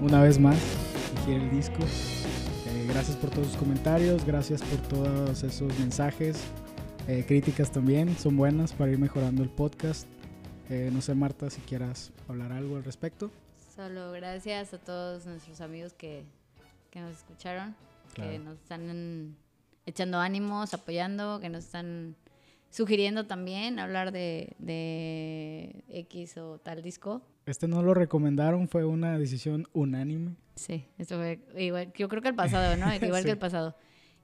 una vez más. Aquí el disco. Eh, gracias por todos sus comentarios, gracias por todos esos mensajes, eh, críticas también, son buenas para ir mejorando el podcast. Eh, no sé, Marta, si quieras hablar algo al respecto. Solo gracias a todos nuestros amigos que, que nos escucharon, que nos están echando ánimos, apoyando, que nos están sugiriendo también hablar de, de X o tal disco. Este no lo recomendaron, fue una decisión unánime. Sí, esto fue igual, yo creo que el pasado, ¿no? Igual Sí. que el pasado.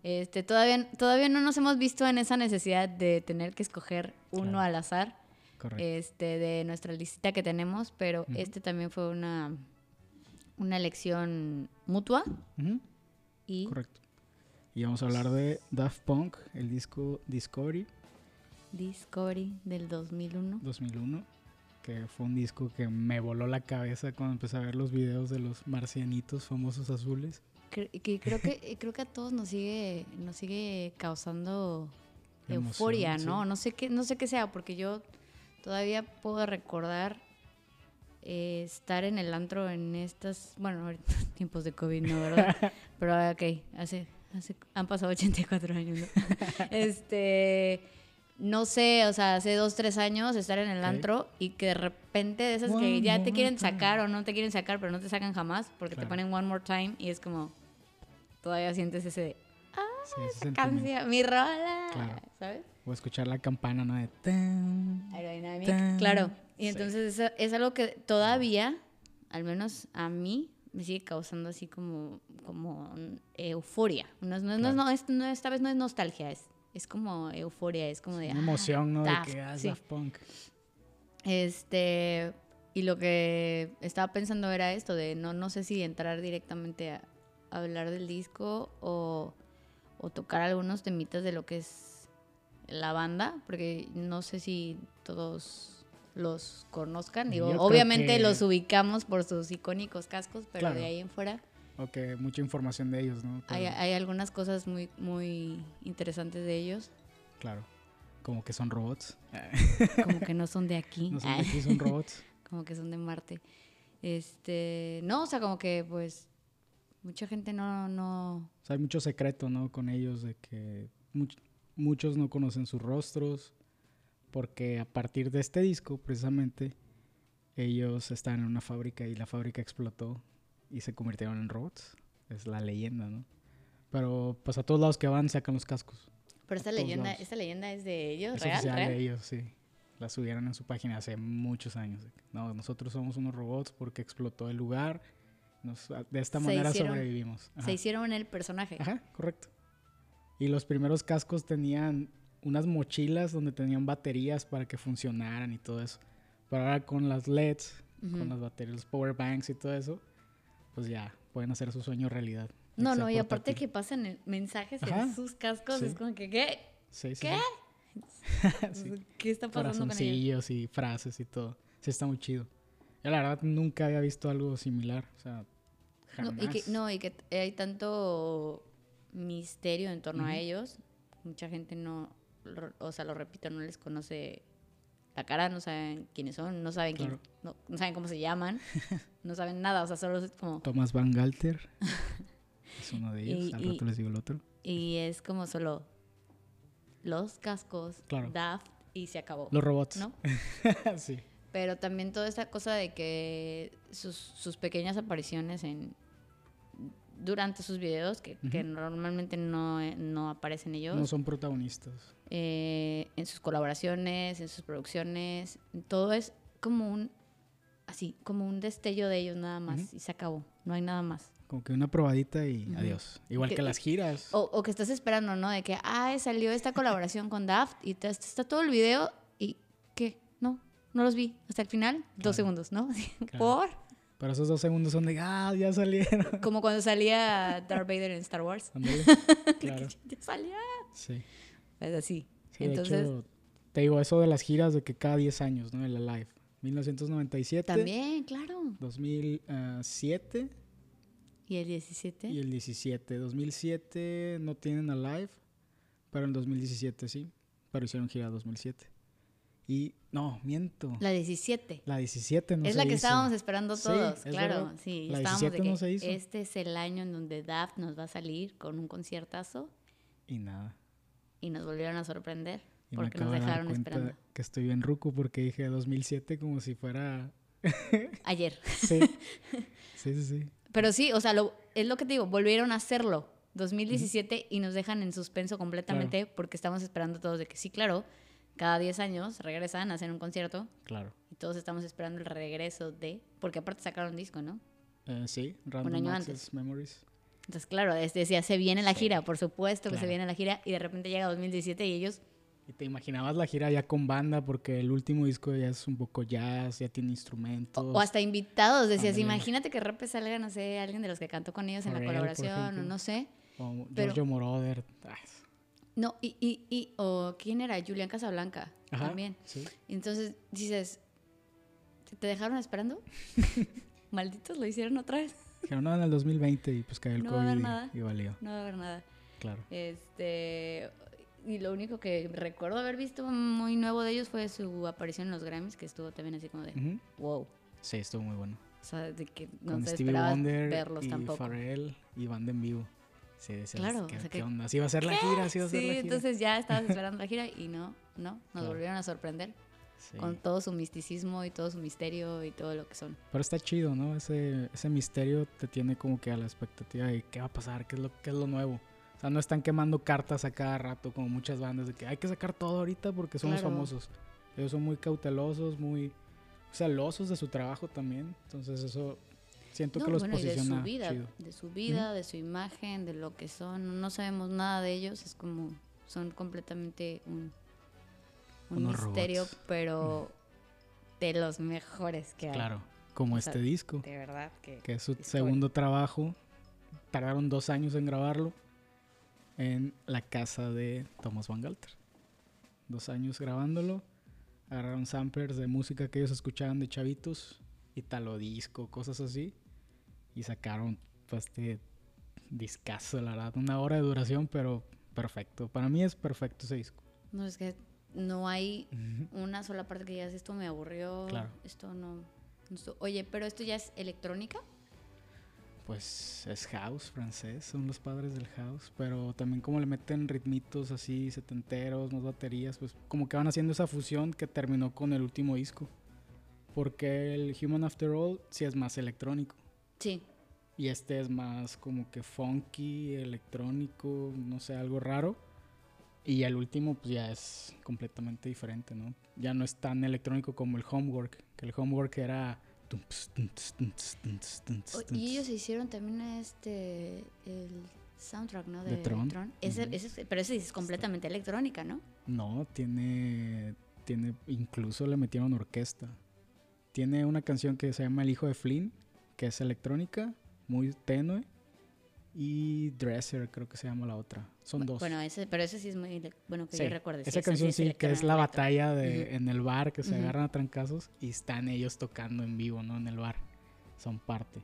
Este, todavía, todavía no nos hemos visto en esa necesidad de tener que escoger uno Claro. al azar Correcto. este, de nuestra listita que tenemos, pero Ujú. este también fue una, una elección mutua Ujú, y correcto. Y vamos a hablar de Daft Punk, el disco Discovery Discovery del 2001. 2001, que fue un disco que me voló la cabeza cuando empecé a ver los videos de los marcianitos famosos azules. Cre- que creo que creo que a todos nos sigue nos sigue causando Emoción, euforia, sí. ¿no? No sé qué no sé qué sea porque yo todavía puedo recordar eh, estar en el antro en estas, bueno, ahorita tiempos de COVID, no, ¿verdad? Pero ah, ok, hace, hace han pasado 84 años, ¿no? este no sé, o sea, hace dos, tres años estar en el antro y que de repente de esas que ya te quieren time. sacar o no te quieren sacar, pero no te sacan jamás porque Claro. te ponen one more time y es como todavía sientes ese de Sí, ese sentimiento. canción, mi rola, Claro. ¿sabes? O escuchar la campana, ¿no? De tan. Aerodynamic, Tan. claro. Y Sí. entonces es, es algo que todavía, al menos a mí, me sigue causando así como, como euforia. No, no, no Claro. no es- no, esta vez no es nostalgia, es, es como euforia, es como de... Una ah, emoción, ¿no? Daft, de que ah, sí. Daft Punk. Este, y lo que estaba pensando era esto de no, no sé si entrar directamente a, a hablar del disco o, o tocar algunos temitas de lo que es la banda, porque no sé si todos los conozcan. Digo, Yo obviamente que- los ubicamos por sus icónicos cascos, pero Claro. de ahí en fuera O que mucha información de ellos, ¿no? hay, hay algunas cosas muy, muy interesantes de ellos, Claro. Como que son robots. como que no son de aquí. No son de aquí, son robots. como que son de Marte. Este, no, o sea, como que pues mucha gente no, no, O sea, hay mucho secreto, ¿no? Con ellos, de que much- muchos no conocen sus rostros, porque a partir de este disco, precisamente, ellos estaban en una fábrica y la fábrica explotó y se convirtieron en robots. Es la leyenda, ¿no? Pero pues a todos lados que van sacan los cascos. pero esta A todos leyenda, lados. esta leyenda es de ellos, Es real, oficial real. de ellos, sí. La subieron en su página hace muchos años. No, nosotros somos unos robots porque explotó el lugar. Nos- de esta Se manera hicieron- sobrevivimos. Ajá. Se hicieron el personaje. Ajá, correcto. Y los primeros cascos tenían unas mochilas donde tenían baterías para que funcionaran y todo eso. Pero ahora con las LEDs, Ujú. con las baterías, los power banks y todo eso, pues ya pueden hacer su sueño realidad. No, no, y aparte que pasan en- mensajes Ajá, en sus cascos, sí. es como que, ¿qué? Sí, sí, ¿Qué? ¿Qué está pasando con ellos? Y frases y todo. Sí, está muy chido. Yo la verdad nunca había visto algo similar. O sea, No, jamás. y que, no, y que hay tanto misterio en torno a ellos. Mucha gente no, o sea, lo repito, no les conoce la cara, no saben quiénes son, no saben quién, no, no saben cómo se llaman, no saben nada, o sea, solo es como, Thomas Van Galter es uno de ellos. Y- Al y- rato les digo el otro. y es como solo los cascos, Claro. Daft y se acabó, Los robots. ¿no? sí. Pero también toda esta cosa de que sus, sus pequeñas apariciones en durante sus videos, que, normalmente no, eh, no aparecen ellos, No son protagonistas. eh, en sus colaboraciones, en sus producciones, todo es como un así, como un destello de ellos nada más y se acabó, no hay nada más. Como que una probadita y adiós. Igual Que- que, las giras. O, o que estás esperando, ¿no? De que, ah, salió esta colaboración con Daft y te- está todo el video y ¿qué? No, no los vi. Hasta el final, Claro. dos segundos, ¿no? Claro. Por Pero esos dos segundos son de, ah, ya salieron. como cuando salía Darth Vader en Star Wars. Claro. Ya salía. Sí. Es así. Sí, de Entonces, hecho, te digo, eso de las giras de que cada 10 años, ¿no? El Alive. 1997. También, claro. 2007 ¿Y el 17? y el 17. 2007 no tienen a live, pero en 2017 sí. Pero hicieron gira 2007. Y no, miento. La 17. La 17 no es se la que hizo. estábamos esperando Sí, todos, es claro. verdad. Sí, La estábamos 17 de no que se hizo. este es el año en donde Daft nos va a salir con un conciertazo Y nada. y nos volvieron a sorprender Y porque nos de dejaron cuenta esperando. que estoy bien ruco porque dije 2007 como si fuera... Ayer. Sí, sí, sí. sí. Pero sí, o sea, lo- es lo que te digo, volvieron a hacerlo. 2017 y nos dejan en suspenso completamente porque estamos esperando todos de que sí, claro, cada 10 años regresan a hacer un concierto Claro. y todos estamos esperando el regreso de, porque aparte sacaron un disco, ¿no? Eh, sí, Random año Access antes. Memories. Entonces, claro, es- decía, se viene la gira, por supuesto que se Claro. viene la gira y de repente llega 2017 y ellos, Y te imaginabas la gira ya con banda porque el último disco ya es un poco jazz, ya tiene instrumentos. o, o hasta invitados, decías, imagínate que repente salga, no sé, alguien de los que cantó con ellos en la colaboración o no sé. O pero- Giorgio Moroder. Ah, No, y, y, y, o quién era, Julián Casablanca Ajá, también. Sí. Entonces dices, ¿te- ¿te dejaron esperando? Malditos, lo hicieron otra vez. Dijeron, no, en el 2020 y pues cayó el No va a haber COVID nada. y valió. No va a haber nada. Claro. Este, y lo único que recuerdo haber visto muy nuevo de ellos fue su aparición en los Grammys, que estuvo también así como de, wow. Sí, estuvo muy bueno. O sea, de que no Con te Stevie Wonder verlos y tampoco. Pharrell y banda en vivo. Sí, decías, Claro, ¿qué, o sea qué que- onda? ¿Sí iba a ser la gira? ¿Sí a ser Sí, la gira? entonces ya estabas esperando la gira y no, no, nos volvieron a sorprender Sí. con todo su misticismo y todo su misterio y todo lo que son. Pero está chido, ¿no? Ese, ese misterio te tiene como que a la expectativa de qué va a pasar, qué es, lo, qué es lo nuevo. O sea, no están quemando cartas a cada rato como muchas bandas de que hay que sacar todo ahorita porque somos Claro. famosos. Ellos son muy cautelosos, muy celosos de su trabajo también. Entonces eso siento No, que los bueno, y de su vida, chido. de su vida, de su imagen, de lo que son. No sabemos nada de ellos, es como son completamente un, un Unos misterio, robots. pero de los mejores que hay. Claro, como O sea, este disco, De verdad que, que es su segundo trabajo. Tardaron dos años en grabarlo en la casa de Thomas Van Galter. Dos años grabándolo. Agarraron samplers de música que ellos escuchaban de chavitos, italo disco, cosas así. Y sacaron pues, este discazo, la verdad. Una hora de duración, pero perfecto. Para mí es perfecto ese disco. no es que no hay una sola parte que digas esto me aburrió, Claro. esto no. esto- Oye, pero esto ya es electrónica. Pues es house francés, son los padres del house, pero también como le meten ritmitos así, setenteros, más baterías, pues como que van haciendo esa fusión que terminó con el último disco. Porque el Human After All sí es más electrónico Sí. y este es más como que funky, electrónico, no sé, algo raro. Y el último pues ya es completamente diferente, ¿no? Ya no es tan electrónico como el Homework, que el Homework era... Y ellos hicieron también este el soundtrack, ¿no? De Tron. Ese, ese es- pero ese es completamente electrónica, ¿no? No, tiene, tiene, incluso le metieron orquesta. Tiene una canción que se llama El hijo de Flynn, que es electrónica, muy tenue. Y Dresser, creo que se llama la otra. Son dos. Bueno, ese, pero ese sí es muy bueno que Sí, yo recuerde. Esa canción sí, que es la batalla de, en el bar, que se agarran a trancazos y están ellos tocando en vivo, ¿no? En el bar. Son parte.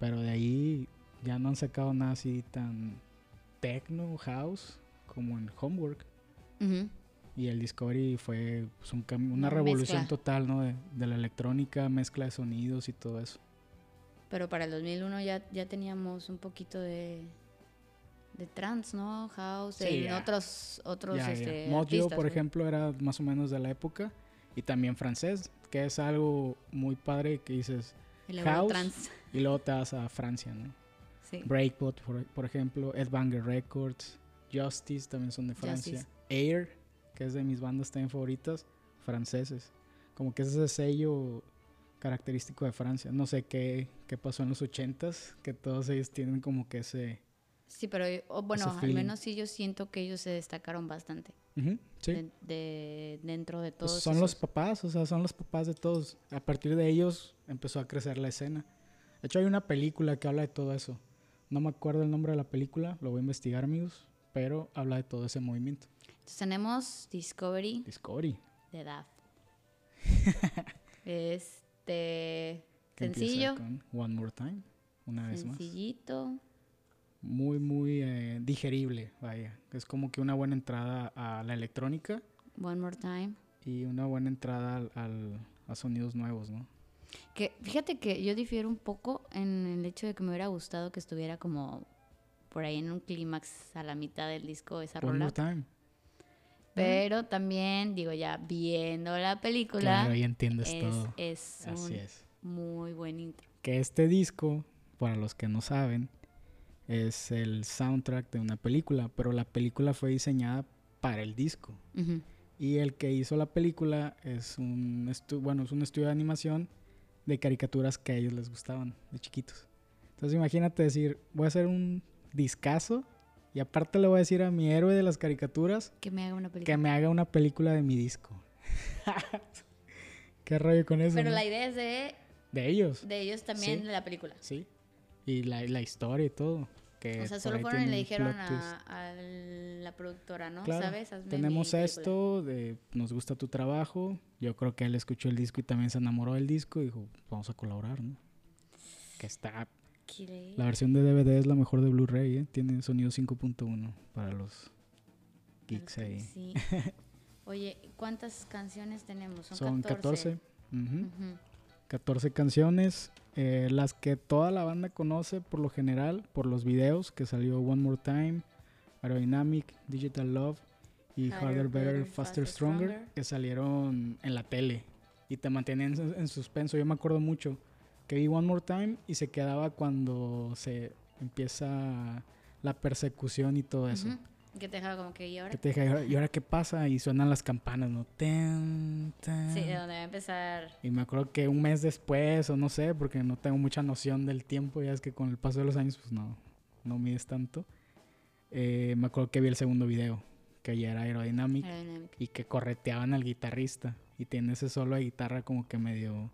Pero de ahí ya no han sacado nada así tan techno, house, como en Homework. Y el Discovery fue pues, un una Una revolución mezcla. total, ¿no? De, de la electrónica, mezcla de sonidos y todo eso. Pero para el 2001 ya, ya teníamos un poquito de de trance, ¿no? House, Sí, en ya. otros otros ya. este, Mojo, artistas, por ejemplo, era más o menos de la época. Y también francés, que es algo muy padre que dices. el House. Y luego te vas a Francia, ¿no? Sí. Breakbot, por, por ejemplo, Ed Banger Records, Justice también son de Francia. Justice. Air, que es de mis bandas también favoritas, franceses. Como que es ese sello característico de Francia. No sé qué, qué pasó en los ochentas, que todos ellos tienen como que ese... Sí, pero o, bueno, al menos sí yo siento que ellos se destacaron bastante Ujú, sí. de, de- dentro de Pues todos son los esos- papás, o sea, son los papás de todos. A partir de ellos empezó a crecer la escena. De hecho, hay una película que habla de todo eso. No me acuerdo el nombre de la película, lo voy a investigar, amigos, pero habla de todo ese movimiento. Entonces tenemos Discovery Discovery. de Daft. Este. Sencillo. con One More Time, una vez más. Sencillito. Muy, muy eh, digerible, vaya. Es como que una buena entrada a la electrónica One more time. y una buena entrada al, al- a sonidos nuevos, ¿no? Que fíjate que yo difiero un poco en el hecho de que me hubiera gustado que estuviera como por ahí en un clímax a la mitad del disco esa One rola. More Time. Pero también, digo, ya viendo la película, Claro, ahí entiendes es, todo. es Así un es. muy buen intro. Que este disco, para los que no saben, es el soundtrack de una película, pero la película fue diseñada para el disco. Ujú. Y el que hizo la película es un, bueno, es un estudio de animación de caricaturas que a ellos les gustaban de chiquitos. Entonces imagínate decir, voy a hacer un discazo y aparte le voy a decir a mi héroe de las caricaturas Que me haga una película. que me haga una película de mi disco. ¿Qué rollo con eso? Pero no? la idea es de, De ellos, de ellos también, Sí. de la película. sí. Y la, la historia y todo. Que O sea, solo fueron y le dijeron a, a la productora, ¿no? Claro, ¿Sabes? Hazme Tenemos esto, de, nos gusta tu trabajo. Yo creo que él escuchó el disco y también se enamoró del disco y dijo, vamos a colaborar, ¿no? Que está... La versión de DVD es la mejor de Blu-ray, ¿eh? Tiene sonido 5.1 para los geeks ahí. Sí. Oye, ¿cuántas canciones tenemos? Son, Son 14. ujú, Ujú. 14 canciones, eh, las que toda la banda conoce por lo general, por los videos que salió One More Time, Aerodynamic, Digital Love y Harder, Better, Faster, Stronger, que salieron en la tele y te mantienen en, en suspenso. Yo me acuerdo mucho que vi One More Time y se quedaba cuando se empieza la persecución y todo eso. Ujú. Que te dejaba como que, ¿y ahora? Que te deja, "¿Y ahora- ¿y ahora qué pasa? Y suenan las campanas, ¿no? Tan, tan. Sí, de donde va a empezar. Y me acuerdo que un mes después, o no sé, porque no tengo mucha noción del tiempo, ya es que con el paso de los años, pues no, no mides tanto. Eh, me acuerdo que vi el segundo video, que ya era Aerodynamic, Aerodynamic. y que correteaban al guitarrista. Y tiene ese solo de guitarra como que medio,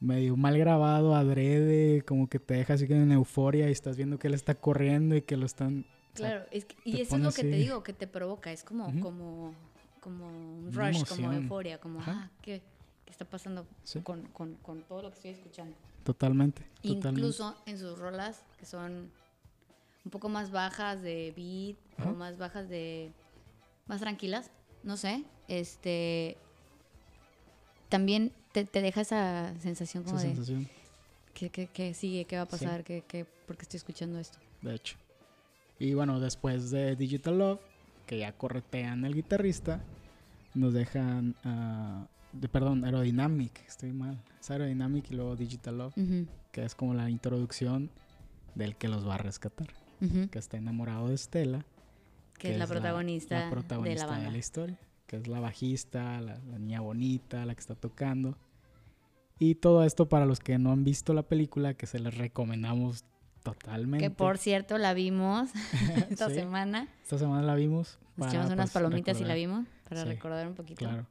medio mal grabado, adrede, como que te deja así que en euforia y estás viendo que él está corriendo y que lo están... o sea, Claro, es que- y eso es lo que te digo, que te provoca, es como, como, como un rush, como euforia, como, Ajá. ah, ¿qué, qué está pasando Sí. con, con, con todo lo que estoy escuchando? Totalmente, totalmente. Incluso en sus rolas, que son un poco más bajas de beat, Ajá. o más bajas de, más tranquilas, no sé, este, también te, te deja esa sensación Esa como de, sensación, ¿qué, qué, qué sigue? ¿Qué va a Sí. pasar? ¿Qué, qué, ¿Por qué estoy escuchando esto? de hecho. Y bueno, después de Digital Love, que ya corretean al guitarrista, nos dejan, ah, de, perdón, Aerodynamic, estoy mal. Es Aerodynamic y luego Digital Love, que es como la introducción del que los va a rescatar, que está enamorado de Stella. que es la protagonista, la protagonista de la banda. historia, que es la bajista, la, la niña bonita, la que está tocando. Y todo esto para los que no han visto la película, que se les recomendamos totalmente. Que por cierto la vimos esta Sí. semana. Esta semana la vimos. Nos echamos unas pues, palomitas y la vimos para Sí, recordar un poquito. Claro.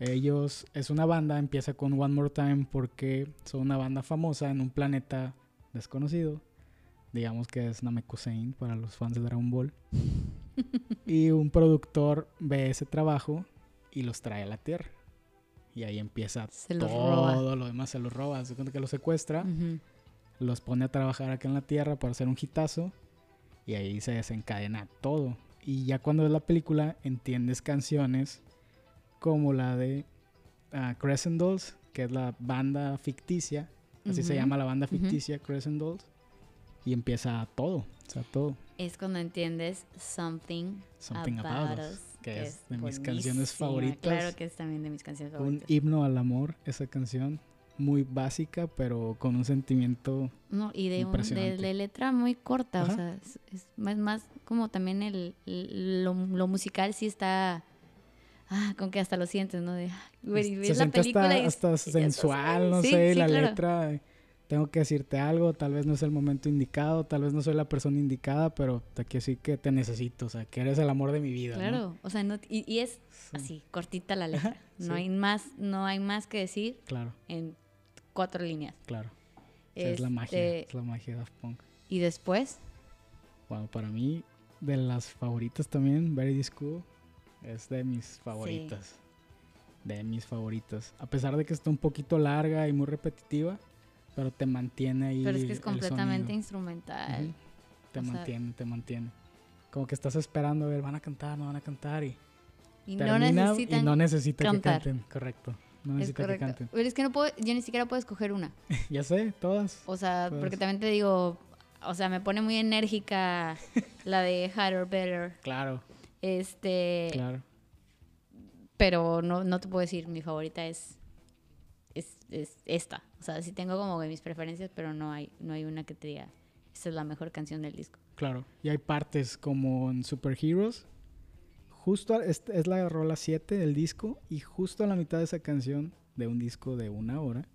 Ellos, es una banda, empieza con One More Time porque son una banda famosa en un planeta desconocido. Digamos que es Namekusein para los fans de Dragon Ball. y un productor ve ese trabajo y los trae a la Tierra. Y ahí empieza Se todo roba. lo demás, se los roba. Se cuenta que los secuestra, Ujú. los pone a trabajar acá en la Tierra para hacer un hitazo. Y ahí se desencadena todo. Y ya cuando ves la película, entiendes canciones como la de ah, Crescent Dolls, que es la banda ficticia. Así se Ujú. llama la banda ficticia, Crescent Dolls. Y empieza todo, o sea, todo. Es cuando entiendes Something, Something About, Us, que es de mis canciones favoritas. Claro que es también de mis canciones Un favoritas. himno al amor, esa canción. Muy básica, pero con un sentimiento. No, y de, un- de, de letra muy corta, Ajá. o sea, es, es más, más como también el, el- lo, lo musical sí está, ah, con que hasta lo sientes, ¿no? De, ah, ves se la película hasta, y, hasta y sensual, no Sí, sé, sí, la claro. letra. Tengo que decirte algo, tal vez no es el momento indicado, tal vez no soy la persona indicada, pero quiero decir que te necesito, o sea, que eres el amor de mi vida. ¿no? Claro, o sea, no, y, y es Sí, así, cortita la letra. No sí. hay más, no hay más que decir Claro, en cuatro líneas. claro. O sea, es la magia, Este, es la magia de Daft Punk. Y después, Bueno, para mí, de las favoritas también, Very This Cool, es de mis favoritas. de mis favoritas. A pesar de que está un poquito larga y muy repetitiva, pero te mantiene ahí. Pero es que es completamente instrumental. Te O sea- mantiene, te mantiene. Como que estás esperando a ver, van a cantar, no van a cantar y Y no necesitan. y no necesita cantar. que canten, correcto. No es necesita que correcto. canten. Pero es que no puedo, yo ni siquiera puedo escoger una. ya sé, todas. O sea, porque también te digo, o sea, me pone muy enérgica la de Harder Better. Claro, Este, claro. pero no, no te puedo decir, mi favorita es, es, es esta. O sea, sí tengo como mis preferencias, pero no hay, no hay una que te diga, esta es la mejor canción del disco. Claro, y hay partes como en Super Heroes. Justo a- es, es la rola 7 del disco y justo a la mitad de esa canción, de un disco de una hora,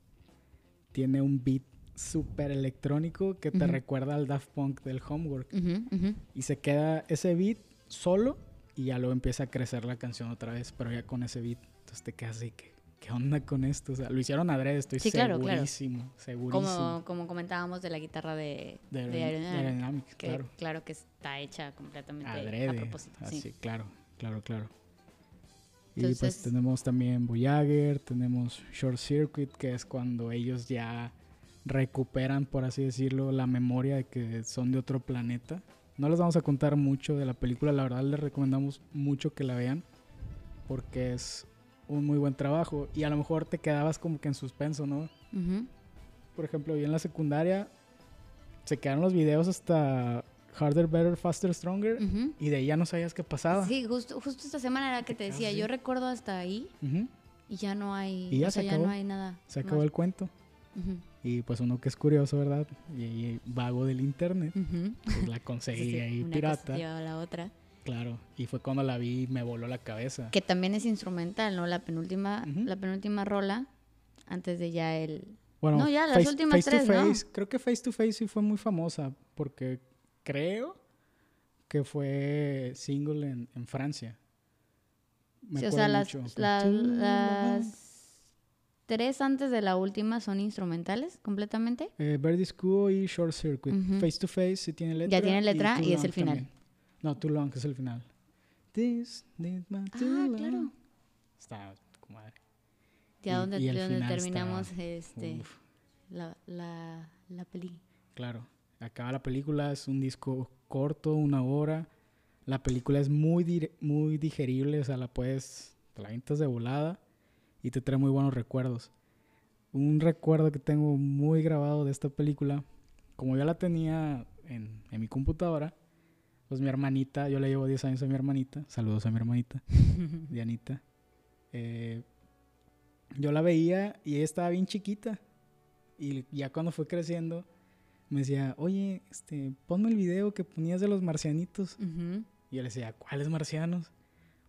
tiene un beat súper electrónico que te Ujú. recuerda al Daft Punk del Homework. Ujú, ujú. Y se queda ese beat solo y ya luego empieza a crecer la canción otra vez, pero ya con ese beat. Entonces te quedas así que, ¿qué onda con esto? O sea, lo hicieron adrede, estoy Sí, claro, claro. segurísimo, segurísimo. Como, como comentábamos de la guitarra de, de, de de Aerodynamic, Aerodynamic, que claro. claro. que está hecha completamente a adrede. propósito. sí. Así, claro, claro, claro. y pues tenemos también Voyager, tenemos Short Circuit, que es cuando ellos ya recuperan, por así decirlo, la memoria de que son de otro planeta. No les vamos a contar mucho de la película, la verdad les recomendamos mucho que la vean, porque es un muy buen trabajo y a lo mejor te quedabas como que en suspenso, ¿no? Por ejemplo, yo en la secundaria se quedaron los videos hasta Harder, Better, Faster, Stronger y de ahí ya no sabías qué pasaba. Sí, justo, justo esta semana era que te decía, yo recuerdo hasta ahí y ya no hay, Y ya o se sea, acabó. no hay nada. Se acabó más. el cuento. Y pues uno que es curioso, ¿verdad? Y, y vago del internet, pues la conseguí sí, ahí una pirata. cosa lleva a la otra. Claro. Y fue cuando la vi y me voló la cabeza. Que también es instrumental, ¿no? La penúltima, la penúltima rola, antes de ya el... Bueno, No, ya, las últimas face tres, to ¿no? face, creo que Face to Face sí fue muy famosa porque creo que fue single en, en Francia. Me Sí, o sea, las, mucho. las tres antes de la última son instrumentales completamente. Eh, Cool y Short Circuit. Face to Face sí tiene letra. tiene letra y es el final. también. No, Too Long es el final. This my too Ah, long. claro. Está como Ya donde, y donde terminamos está- este, la, la, la peli. claro. Acaba la película, es un disco corto, una hora. La película es muy, muy digerible, o sea, la puedes, te la de volada y te trae muy buenos recuerdos. Un recuerdo que tengo muy grabado de esta película, como yo la tenía en, en mi computadora, pues mi hermanita, yo le llevo 10 años a mi hermanita, saludos a mi hermanita, Dianita. eh, yo la veía y ella estaba bien chiquita. Y ya cuando fue creciendo, me decía, oye, este, ponme el video que ponías de los marcianitos. Y yo le decía, ¿cuáles marcianos?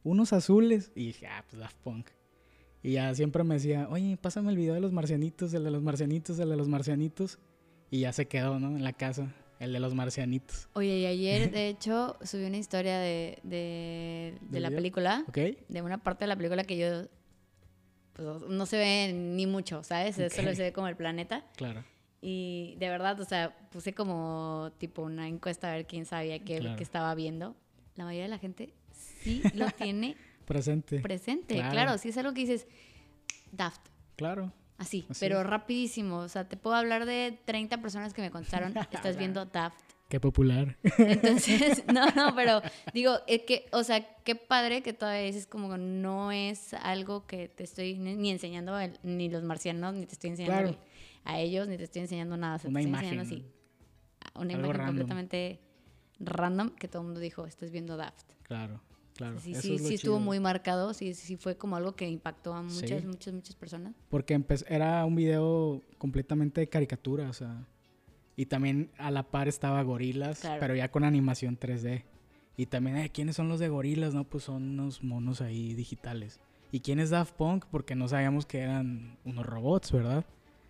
Unos azules. Y dije, ah, pues Daft Punk. Y ya siempre me decía, oye, pásame el video de los marcianitos, el de los marcianitos, el de los marcianitos. Y ya se quedó, ¿no? En la casa, el de los marcianitos. Oye, y ayer, de hecho, subí una historia de, de, de ¿Del la video? película, ¿Ok? de una parte de la película que yo pues, no se ve ni mucho, ¿sabes? Solo se ve como el planeta. Claro. Y de verdad, o sea, puse como tipo una encuesta a ver quién sabía qué, Claro. estaba viendo. La mayoría de la gente sí lo tiene Presente. presente. Claro. Claro. sí es algo que dices, Daft, claro. Así, Así pero rapidísimo. O sea, te puedo hablar de 30 personas que me contestaron, estás viendo Daft. Qué popular. Entonces, no, no, pero digo, es que, o sea, qué padre que todavía dices como que no es algo que te estoy ni enseñando el- ni los marcianos, ni te estoy enseñando Claro. el- a ellos, ni te estoy enseñando nada. o sea, Una te estoy imagen. enseñando así, una imagen random. completamente random que todo el mundo dijo, estás viendo Daft. Claro, claro. sí, sí, es lo sí estuvo muy marcado, sí, sí fue como algo que impactó a muchas, Sí. muchas, muchas personas. Porque era un video completamente de caricatura, o sea. Y también a la par estaba Gorilas, Claro. pero ya con animación 3D. Y también, eh, ¿quiénes son los de Gorilas? No, pues son unos monos ahí digitales. ¿Y quién es Daft Punk? Porque no sabíamos que eran unos robots, ¿verdad?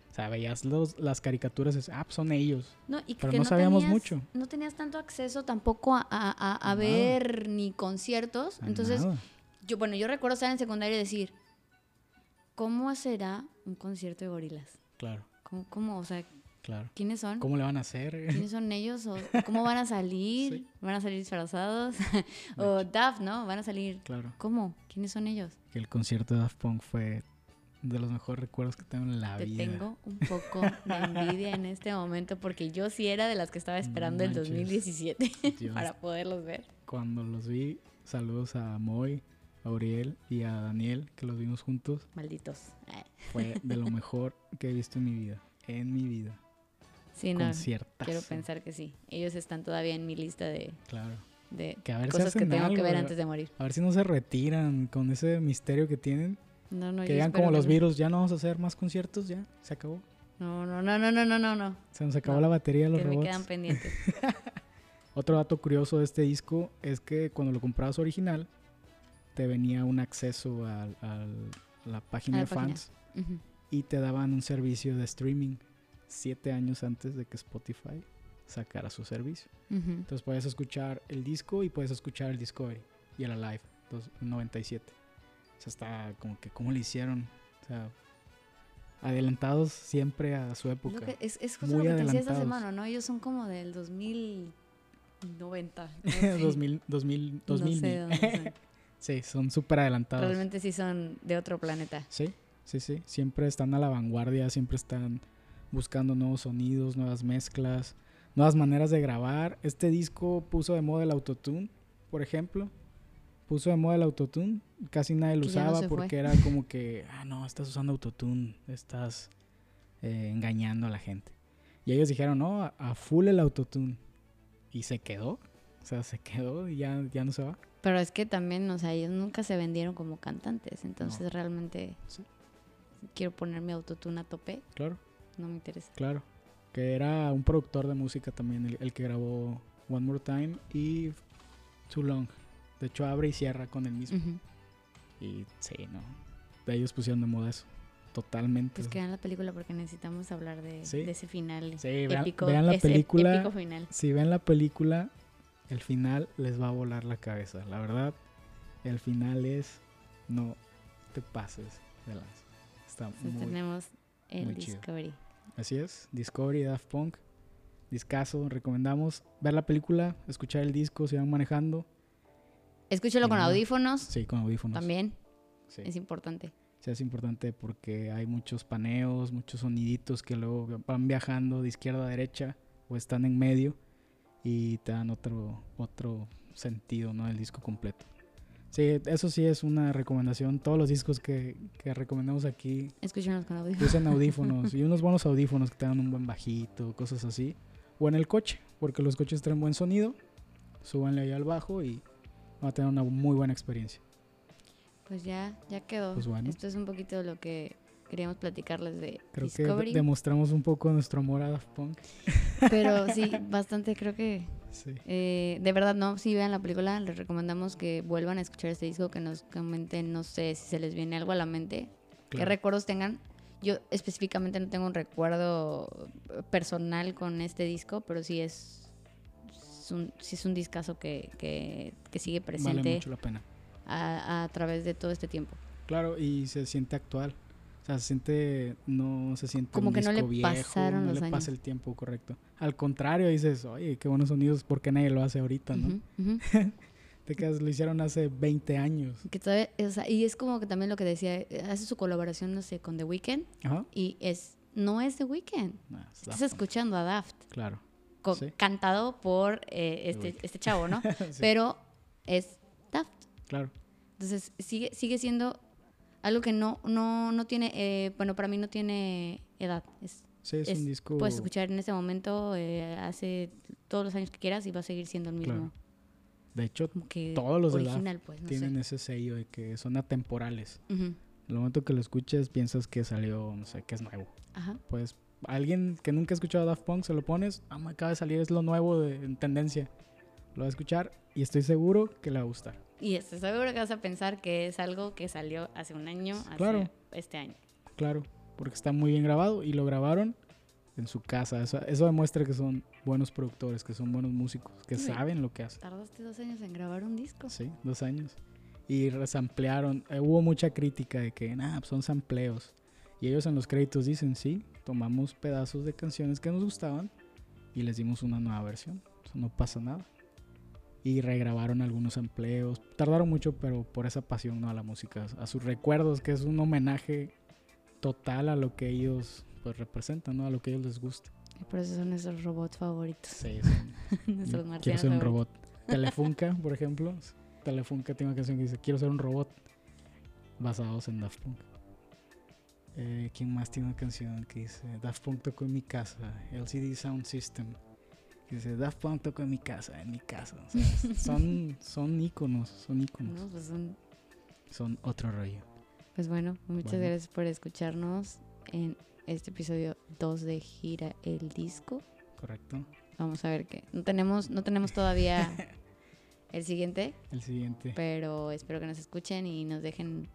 O sea, veías los, las caricaturas dices, ah, pues son ellos. No, y que Pero no sabíamos tenías- mucho. No tenías tanto acceso tampoco a, a- a- ver ni conciertos. A Entonces, nada. yo, bueno, yo recuerdo estar en secundaria y decir, ¿cómo será un concierto de gorilas? Claro, ¿Cómo, cómo? O sea, Claro. ¿Quiénes son? ¿Cómo le van a hacer? ¿Quiénes son ellos? ¿O ¿Cómo van a salir? Sí. ¿Van a salir disfrazados? o Daft, ¿no? Van a salir. Claro. ¿Cómo? ¿Quiénes son ellos? Que el concierto de Daft Punk fue de los mejores recuerdos que tengo en la Te vida. tengo un poco de envidia en este momento porque yo sí era de las que estaba esperando el manches. 2017 Dios, para poderlos ver. Cuando los vi, saludos a Moy, a Uriel y a Daniel, que los vimos juntos. Malditos. Fue de lo mejor que he visto en mi vida. En mi vida. Sí, no. Quiero pensar que sí. Ellos están todavía en mi lista de, Claro. de Que a ver si cosas que tengo que ver antes de morir. A ver si no se retiran con ese misterio que tienen. No, no, que digan como los no. virus, ya no vamos a hacer más conciertos, ya. Se acabó. No, no, no, no, no, no, no, no. Se nos acabó No, la batería de los Que me robots. quedan pendientes. Otro dato curioso de este disco es que cuando lo comprabas original, te venía un acceso a la página A la de página. fans y te daban un servicio de streaming siete años antes de que Spotify sacara su servicio. Entonces puedes escuchar el disco y puedes escuchar el Discovery y el Alive, dos- 97. O sea, está como que, ¿cómo le hicieron? O sea, adelantados siempre a su época. que- es, es justo Muy lo que te decía esta semana, ¿no? Ellos son como del 2090. no sé. 2000, 2000, 2000. No sé. Sí, son súper adelantados. Realmente sí son de otro planeta. Sí, sí, sí. Siempre están a la vanguardia, siempre están buscando nuevos sonidos, nuevas mezclas, nuevas maneras de grabar. Este disco puso de moda el autotune, por ejemplo. Puso de moda el autotune. Casi nadie lo Que ya no usaba fue. porque era como que, ah, no, estás usando autotune, estás eh, engañando a la gente. Y ellos dijeron, no, a, a full el autotune. Y se quedó. O sea, se quedó y ya, ya no se va. Pero es que también, o sea, ellos nunca se vendieron como cantantes. Entonces realmente Sí. quiero poner mi autotune a tope. Claro. No me interesa. Claro, que era un productor de música también, el, el que grabó One More Time y Too Long. De hecho, abre y cierra con el mismo. Y sí, no. De ellos pusieron de moda eso. Totalmente. Pues que vean la película porque necesitamos hablar de, Sí. de ese final Sí, vean, épico. vean la ese película. épico final. Si ven la película, el final les va a volar la cabeza. La verdad, el final es. No te pases de lanza. Está Entonces muy. tenemos el muy chido. Discovery. Así es, Discovery Daft Punk. Discaso, recomendamos ver la película, escuchar el disco si van manejando. Escúchalo con audífonos Sí, con audífonos. también. Sí. Es importante. Sí, es importante porque hay muchos paneos, muchos soniditos que luego van viajando de izquierda a derecha o están en medio y te dan otro, otro sentido, ¿no? El disco completo. Sí, eso sí es una recomendación. Todos los discos que, que recomendamos aquí Escúchanos con audífonos. usen audífonos y unos buenos audífonos que te dan un buen bajito, cosas así. O en el coche, porque los coches traen buen sonido. Súbanle ahí al bajo y van a tener una muy buena experiencia. Pues ya, ya quedó. Pues bueno. Esto es un poquito de lo que queríamos platicarles de Creo Discovery. que de- demostramos un poco nuestro amor a Daft Punk. Pero sí, bastante creo que... Sí. eh, de verdad, no, si vean la película, les recomendamos que vuelvan a escuchar este disco, que nos comenten, no sé si se les viene algo a la mente, qué claro. recuerdos tengan. Yo específicamente no tengo un recuerdo personal con este disco, pero sí es, es un, sí es un discazo que, que, que sigue Vale presente mucho la pena. a, a través de todo este tiempo. Claro, y se siente actual. O sea, se siente, no se siente Como un que no disco le viejo, pasaron no los le años. pasa el tiempo correcto. Al contrario, dices, oye, qué buenos sonidos, ¿por qué nadie lo hace ahorita, no? Te quedas, lo hicieron hace 20 años. Que todavía- o sea, y es como que también lo que decía, hace su colaboración, no sé, con The Weeknd, Ajá. y es, no es The Weeknd. Es Estás escuchando a Daft, Claro. Sí. cantado por eh, este, este chavo, ¿no? Sí, Pero es Daft. claro. Entonces sigue, sigue siendo algo que no, no, no tiene, eh, bueno, para mí no tiene edad. Es, Sí, es, es- un disco. Puedes escuchar en este momento, eh, hace todos los años que quieras y va a seguir siendo el mismo. Claro. De hecho, Como que Todos los de original, pues, no tienen sé. ese sello de que son atemporales. Ujú. En el momento que lo escuches, piensas que salió, no sé, que es nuevo. Ajá. Pues alguien que nunca ha escuchado Daft Punk, se lo pones, ah, me acaba de salir, es lo nuevo de, en tendencia. Lo va a escuchar y estoy seguro que le va a gustar. Y estoy seguro que vas a pensar que es algo que salió hace un año, hace Claro. este año. Claro, porque está muy bien grabado y lo grabaron en su casa. Eso, eso demuestra que son buenos productores, que son buenos músicos, que Sí. saben lo que hacen. Tardaste dos años en grabar un disco. Sí, dos años. Y resamplearon. Eh, hubo mucha crítica de que, nah, pues son sampleos. Y ellos en los créditos dicen, sí, tomamos pedazos de canciones que nos gustaban y les dimos una nueva versión. Eso no pasa nada. Y regrabaron algunos empleos. Tardaron mucho, pero por esa pasión ¿no? a la música, a sus recuerdos, que es un homenaje total a lo que ellos pues, representan, ¿no? a lo que a ellos les gusta. Y por eso son nuestros robots favoritos. Sí, nuestros Quiero ser un robot. Telefunka, por ejemplo. Telefunka tiene una canción que dice Quiero ser un robot. Basados en Daft Punk. Eh, ¿Quién más tiene una canción que dice Daft Punk tocó en mi casa? LCD Sound System. Que dice Daft Punk tocó en mi casa, en mi casa. O sea, son, son íconos, son íconos. No, pues, son- Son otro rollo. pues bueno, muchas Bueno. gracias por escucharnos en este episodio 2 de Gira el Disco. ¿Correcto? Vamos a ver qué. No tenemos, no tenemos todavía el siguiente, El siguiente. pero espero que nos escuchen y nos dejen,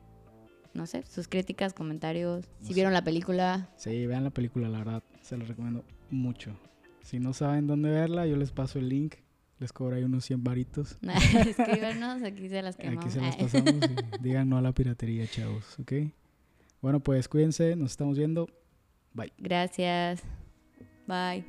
no sé, sus críticas, comentarios. No Si sé. vieron la película, Sí, vean la película, la verdad. Se la recomiendo mucho. Si no saben dónde verla, yo les paso el link. Les cobro ahí unos 100 varitos. escríbanos, aquí se las quemamos. Aquí se las pasamos y digan no a la piratería, chavos, ¿ok? Bueno, pues cuídense, nos estamos viendo. Bye. Gracias. Bye.